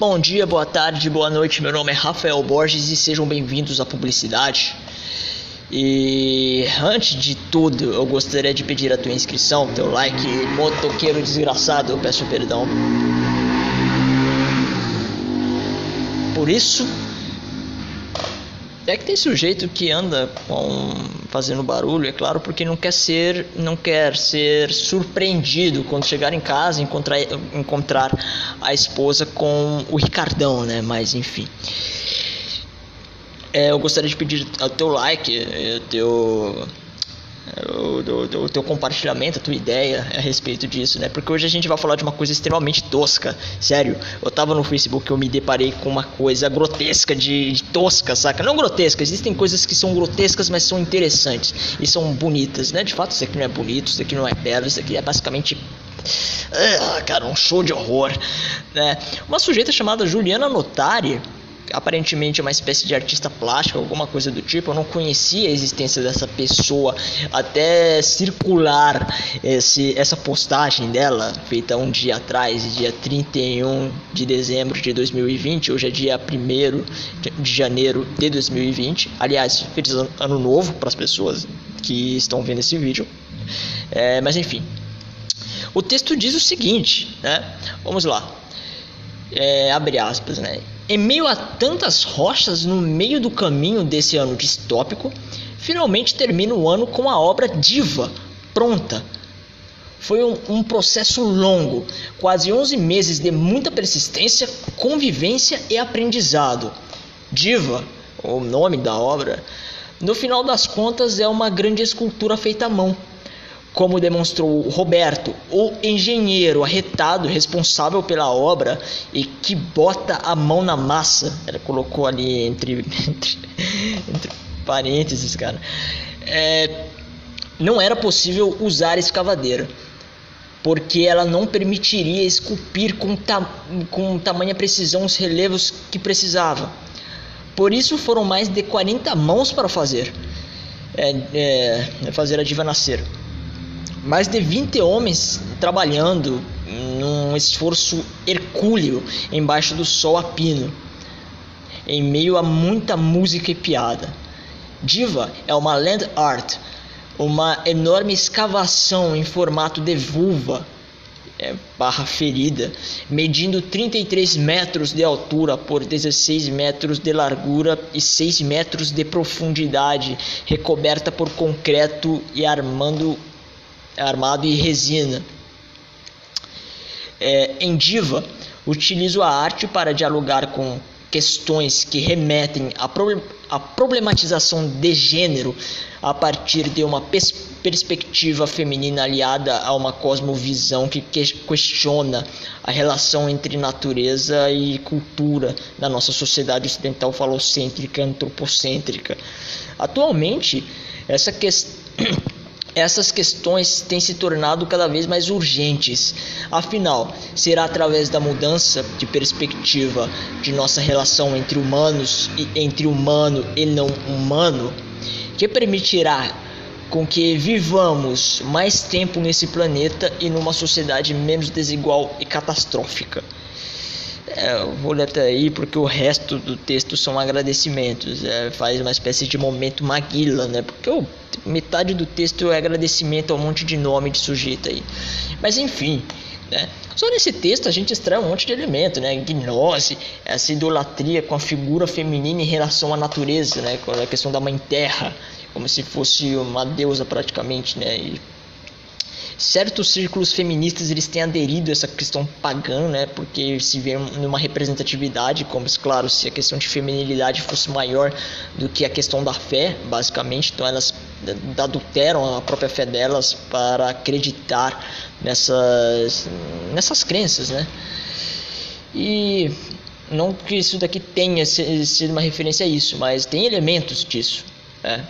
Bom dia, boa tarde, boa noite. Meu nome é Rafael Borges e sejam bem-vindos à publicidade. E antes de tudo, eu gostaria de pedir a tua inscrição, teu like, motoqueiro desgraçado, eu peço perdão. Por isso, é que tem sujeito que anda com, fazendo barulho, é claro, porque não quer ser, não quer ser surpreendido quando chegar em casa encontrar, encontrar a esposa com o Ricardão, né? Mas enfim. É, eu gostaria de pedir o teu like, o teu o, do, teu compartilhamento, a tua ideia a respeito disso, né? Porque hoje a gente vai falar de uma coisa extremamente tosca. Sério, eu tava no Facebook e eu me deparei com uma coisa grotesca de, de, tosca, saca? Não grotesca, existem coisas que são grotescas, mas são interessantes e são bonitas, né? De fato, isso aqui não é bonito, isso aqui não é belo, isso aqui é basicamente. Ah, cara, um show de horror, né? Uma sujeita chamada Juliana Notari aparentemente é uma espécie de artista plástico, alguma coisa do tipo. Eu não conhecia a existência dessa pessoa até circular esse, essa postagem dela, feita um dia atrás, dia 31 de dezembro de 2020. Hoje é dia 1 de janeiro de 2020. Aliás, feliz ano novo para as pessoas que estão vendo esse vídeo. É, mas enfim, o texto diz o seguinte, né? Vamos lá. É, abre aspas, né? Em meio a tantas rochas no meio do caminho desse ano distópico, finalmente termina o ano com a obra Diva pronta. Foi um, um, processo longo, quase 11 meses de muita persistência, convivência e aprendizado. Diva, o nome da obra, no final das contas é uma grande escultura feita à mão como demonstrou Roberto, o engenheiro arretado responsável pela obra e que bota a mão na massa. Ela colocou ali entre, entre, entre parênteses, cara. É, não era possível usar escavadeira, porque ela não permitiria esculpir com, ta, com tamanha precisão os relevos que precisava. Por isso foram mais de 40 mãos para fazer, é, é, fazer a diva nascer mais de 20 homens trabalhando num esforço hercúleo embaixo do sol a pino, em meio a muita música e piada. Diva é uma land art, uma enorme escavação em formato de vulva, é, barra ferida, medindo 33 metros de altura por 16 metros de largura e 6 metros de profundidade, recoberta por concreto e armando armado e resina. É, em Diva, utilizo a arte para dialogar com questões que remetem à, problematização de gênero a partir de uma pers perspectiva feminina aliada a uma cosmovisão que, que questiona a relação entre natureza e cultura na nossa sociedade ocidental falocêntrica, antropocêntrica. Atualmente, essa questão essas questões têm se tornado cada vez mais urgentes. Afinal, será através da mudança de perspectiva de nossa relação entre humanos e entre humano e não humano que permitirá com que vivamos mais tempo nesse planeta e numa sociedade menos desigual e catastrófica. É, eu vou ler até aí porque o resto do texto são agradecimentos. É, faz uma espécie de momento Maguila, né? Porque eu, metade do texto é agradecimento a um monte de nome de sujeito aí. Mas enfim, né? Só nesse texto a gente extrai um monte de elemento, né? Gnose, essa idolatria com a figura feminina em relação à natureza, né? Com a questão da mãe terra, como se fosse uma deusa praticamente, né? E certos círculos feministas eles têm aderido a essa questão pagã, né? Porque se vê numa representatividade, como claro, se a questão de feminilidade fosse maior do que a questão da fé, basicamente, então elas adulteram a própria fé delas para acreditar nessas nessas crenças, né? E não que isso daqui tenha sido uma referência a isso, mas tem elementos disso, né?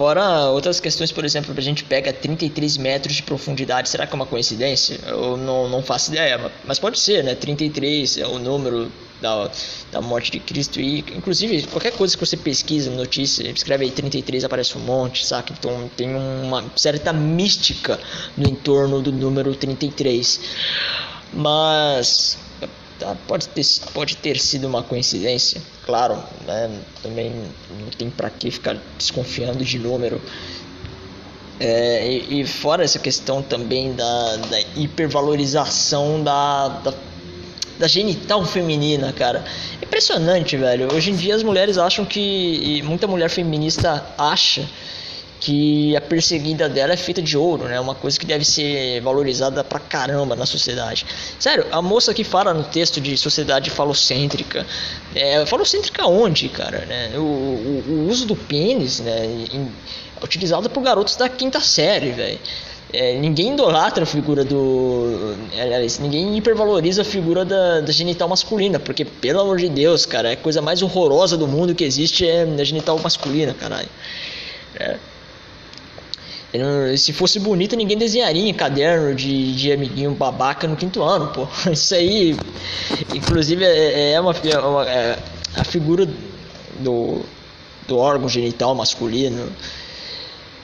Fora outras questões, por exemplo, a gente pega 33 metros de profundidade, será que é uma coincidência? Eu não, não faço ideia, mas pode ser, né? 33 é o número da, da morte de Cristo e inclusive qualquer coisa que você pesquisa, notícia, escreve aí 33 aparece um monte, saca? Então tem uma certa mística no entorno do número 33. Mas Tá? Pode, ter, pode ter sido uma coincidência, claro, né? também não tem para que ficar desconfiando de número. É, e, e, fora essa questão também da, da hipervalorização da, da, da, genital feminina, cara. Impressionante, velho. Hoje em dia as mulheres acham que. muita mulher feminista acha que a perseguida dela é feita de ouro, né? Uma coisa que deve ser valorizada pra caramba na sociedade. Sério, a moça que fala no texto de sociedade falocêntrica, é, falocêntrica onde, cara? Né? O, o, o uso do pênis, né? Em, é utilizado por garotos da quinta série, velho. É, ninguém idolatra a figura do. Aliás, ninguém hipervaloriza a figura da, da, genital masculina, porque, pelo amor de Deus, cara, é a coisa mais horrorosa do mundo que existe é a genital masculina, caralho. É. Se fosse bonita, ninguém desenharia em caderno de, de amiguinho babaca no quinto ano, pô. Isso aí, inclusive, é, é uma, é uma é a figura do, do órgão genital masculino.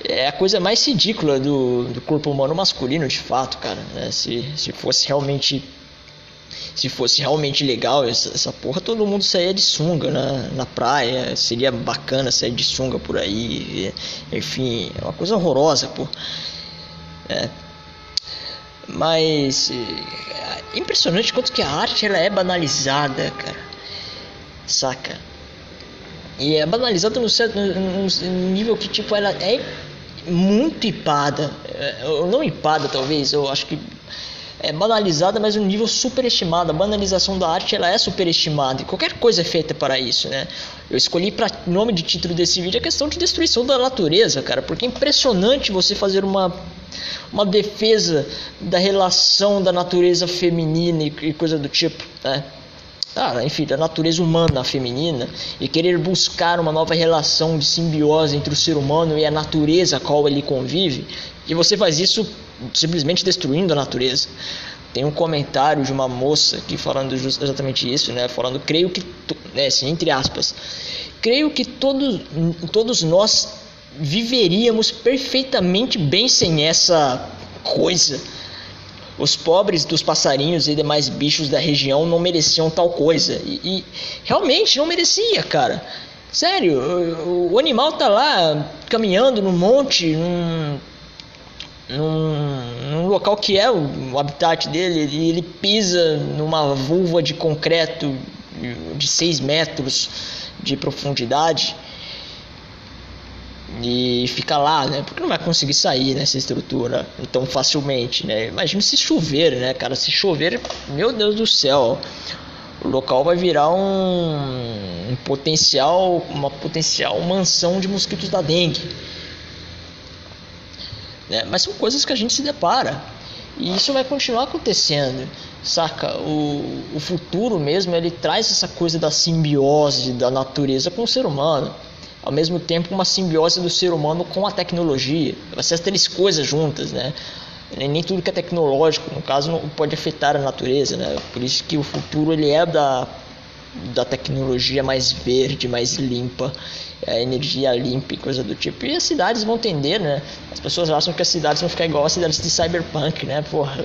É a coisa mais ridícula do, do corpo humano masculino, de fato, cara. Né? Se, se fosse realmente se fosse realmente legal essa, essa porra, todo mundo saía de sunga na, na praia. Seria bacana sair de sunga por aí. Enfim, é uma coisa horrorosa, pô. É. Mas é impressionante quanto que a arte ela é banalizada, cara. Saca? E é banalizada no, certo, no nível que tipo ela é muito hipada. É, não hipada talvez, eu acho que é banalizada, mas um nível superestimado. A banalização da arte ela é superestimada e qualquer coisa é feita para isso, né? Eu escolhi para nome de título desse vídeo a questão de destruição da natureza, cara, porque é impressionante você fazer uma uma defesa da relação da natureza feminina e, e coisa do tipo, né? Ah, enfim, da natureza humana feminina e querer buscar uma nova relação de simbiose entre o ser humano e a natureza a qual ele convive, e você faz isso simplesmente destruindo a natureza. Tem um comentário de uma moça aqui falando exatamente isso, né? Falando, creio que, né, assim, entre aspas, creio que todos, todos nós viveríamos perfeitamente bem sem essa coisa. Os pobres dos passarinhos e demais bichos da região não mereciam tal coisa. E, e realmente não merecia, cara. Sério, o, o, animal tá lá caminhando no monte, num num, num, local que é o, habitat dele, ele, ele, pisa numa vulva de concreto de 6 metros de profundidade e fica lá, né? Porque não vai conseguir sair nessa estrutura tão facilmente, né? Imagina se chover, né, cara? Se chover, meu Deus do céu, o local vai virar um, um potencial, uma potencial mansão de mosquitos da dengue. Né? Mas são coisas que a gente se depara. E isso vai continuar acontecendo, saca? O, o futuro mesmo, ele traz essa coisa da simbiose da natureza com o ser humano. Ao mesmo tempo, uma simbiose do ser humano com a tecnologia. Essas três coisas juntas, né? Nem tudo que é tecnológico, no caso, não pode afetar a natureza, né? Por isso que o futuro ele é da, da tecnologia mais verde, mais limpa é, energia limpa e coisa do tipo. E as cidades vão tender, né? As pessoas acham que as cidades vão ficar igual as cidades de cyberpunk, né? Porra,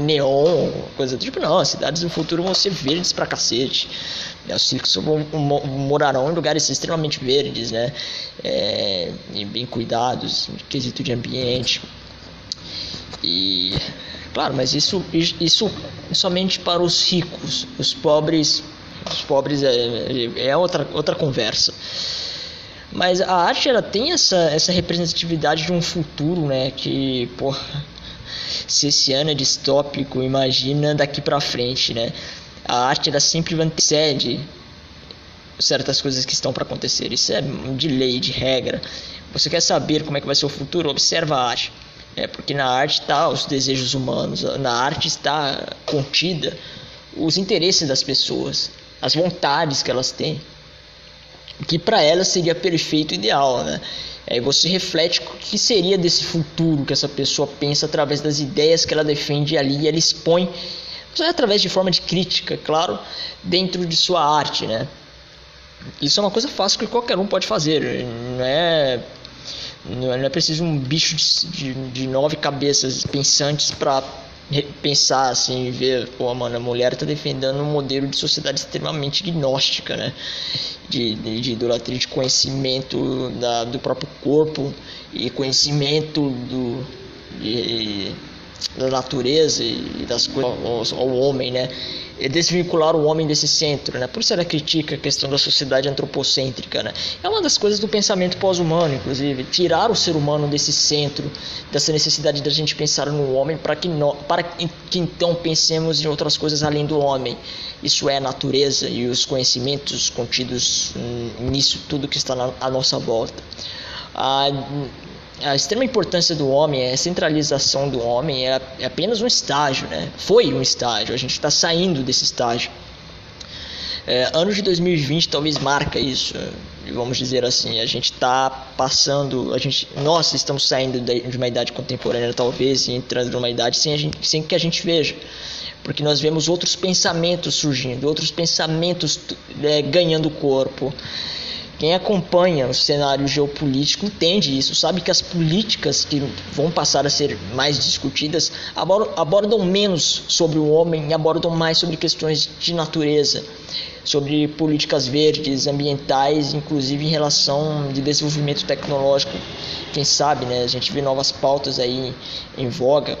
neon, coisa do tipo. Não, as cidades do futuro vão ser verdes pra cacete. Né? Os ciclos vão, morarão em lugares extremamente verdes, né? É, bem cuidados, quesito de ambiente. E claro, mas isso, isso somente para os ricos. Os pobres, os pobres é, é outra, outra conversa. Mas a arte ela tem essa, essa representatividade de um futuro, né? Que, porra, se esse ano é distópico, imagina daqui pra frente, né? A arte ela sempre antecede certas coisas que estão para acontecer. Isso é de lei, de regra. Você quer saber como é que vai ser o futuro? Observa a arte. É, porque na arte está os desejos humanos, na arte está contida os interesses das pessoas, as vontades que elas têm que para ela seria perfeito ideal, né? Aí você reflete o que seria desse futuro que essa pessoa pensa através das ideias que ela defende ali e ela expõe, através de forma de crítica, claro, dentro de sua arte, né? Isso é uma coisa fácil que qualquer um pode fazer, não é não é preciso um bicho de, de, de nove cabeças pensantes para pensar assim, ver, pô, mano, a mulher tá defendendo um modelo de sociedade extremamente gnóstica, né? De, de, de idolatria, de conhecimento da, do próprio corpo e conhecimento do, de, da natureza e das coisas ao, ao homem, né? é desvincular o homem desse centro, né? Por isso ela critica a questão da sociedade antropocêntrica, né? É uma das coisas do pensamento pós-humano, inclusive, tirar o ser humano desse centro, dessa necessidade da gente pensar no homem para que no, para que então pensemos em outras coisas além do homem. Isso é a natureza e os conhecimentos contidos nisso tudo que está na, à nossa volta. Ah, a extrema importância do homem, a centralização do homem é, é apenas um estágio, né? Foi um estágio, a gente está saindo desse estágio. É, ano de 2020 talvez marca isso, vamos dizer assim. A gente está passando, a gente, nós estamos saindo de uma idade contemporânea talvez e entrando numa idade sem, gente, sem que a gente veja, porque nós vemos outros pensamentos surgindo, outros pensamentos é, ganhando corpo. Quem acompanha o cenário geopolítico entende isso, sabe que as políticas que vão passar a ser mais discutidas abordam menos sobre o homem e abordam mais sobre questões de natureza, sobre políticas verdes, ambientais, inclusive em relação de desenvolvimento tecnológico. Quem sabe, né? A gente vê novas pautas aí em voga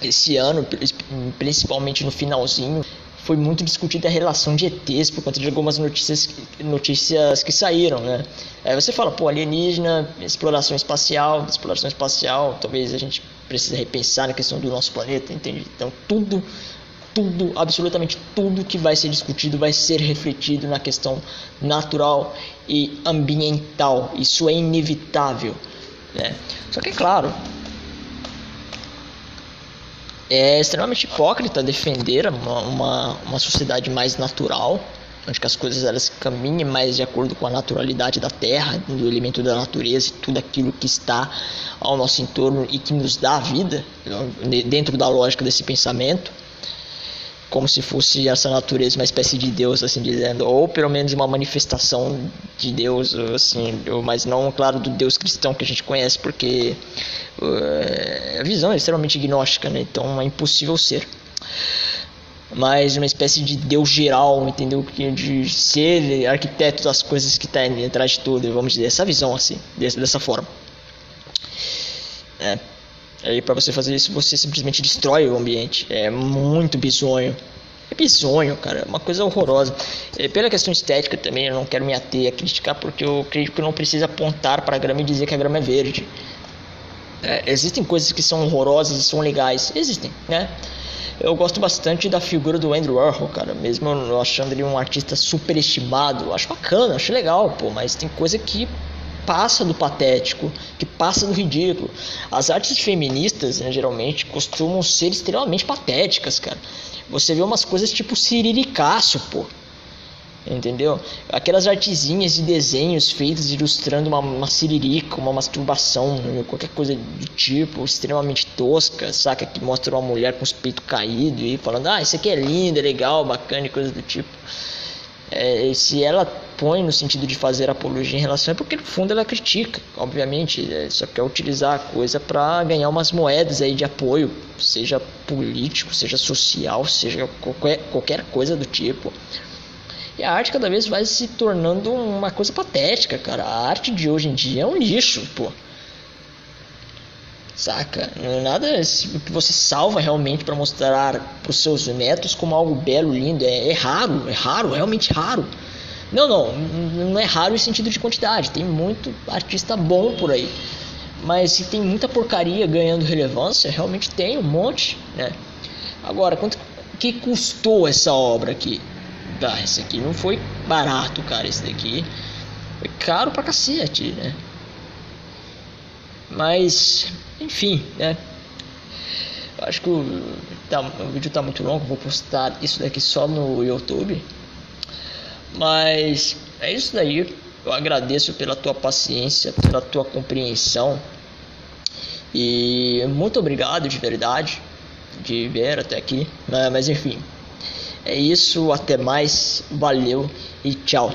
esse ano, principalmente no finalzinho foi muito discutida a relação de ETs por conta de algumas notícias, notícias que saíram, né? Aí você fala, pô, alienígena, exploração espacial, exploração espacial, talvez a gente precise repensar na questão do nosso planeta, entende? Então tudo, tudo, absolutamente tudo que vai ser discutido vai ser refletido na questão natural e ambiental. Isso é inevitável, né? Só que é claro, é extremamente hipócrita defender uma, uma, uma sociedade mais natural, onde as coisas elas caminhem mais de acordo com a naturalidade da terra, do elemento da natureza e tudo aquilo que está ao nosso entorno e que nos dá a vida, dentro da lógica desse pensamento, como se fosse essa natureza uma espécie de Deus, assim dizendo, ou pelo menos uma manifestação de Deus, assim, mas não, claro, do Deus cristão que a gente conhece, porque a visão é extremamente gnóstica, né? então é impossível ser. Mas uma espécie de Deus geral, entendeu? De ser arquiteto das coisas que está atrás de tudo, vamos dizer, essa visão assim, dessa forma. É. Aí para você fazer isso, você simplesmente destrói o ambiente. É muito bizonho. É bizonho, cara. É uma coisa horrorosa. Pela questão estética também, eu não quero me ater a criticar, porque eu creio que não precisa apontar para a grama e dizer que a grama é verde. É, existem coisas que são horrorosas e são legais. Existem, né? Eu gosto bastante da figura do Andrew Warhol, cara. Mesmo eu achando ele um artista superestimado. Acho bacana, acho legal, pô. Mas tem coisa que passa do patético, que passa do ridículo. As artes feministas, né, geralmente, costumam ser extremamente patéticas, cara. Você vê umas coisas tipo Ciriricácio, pô. Entendeu? Aquelas artezinhas de desenhos feitas ilustrando uma, uma siririca, uma masturbação, qualquer coisa do tipo, extremamente tosca, saca? Que mostra uma mulher com os peitos caídos e falando, ah, isso aqui é lindo, é legal, bacana e coisa do tipo. É, se ela põe no sentido de fazer apologia em relação é porque no fundo ela critica, obviamente, é, só quer utilizar a coisa para ganhar umas moedas aí de apoio, seja político, seja social, seja qualquer, qualquer coisa do tipo. E a arte cada vez vai se tornando uma coisa patética, cara. A arte de hoje em dia é um lixo, pô. Saca? É nada que você salva realmente para mostrar para os seus netos como algo belo, lindo. É, é, raro, é raro, realmente raro. Não, não, não é raro em sentido de quantidade. Tem muito artista bom por aí. Mas se tem muita porcaria ganhando relevância, realmente tem um monte, né? Agora, quanto que custou essa obra aqui? Ah, esse aqui não foi barato, cara. Esse daqui foi caro pra cacete, né? Mas enfim, né? Acho que o, tá, o vídeo tá muito longo, vou postar isso daqui só no YouTube. Mas é isso daí. Eu agradeço pela tua paciência, pela tua compreensão. E muito obrigado de verdade de ver até aqui. Mas enfim, é isso. Até mais. Valeu e tchau.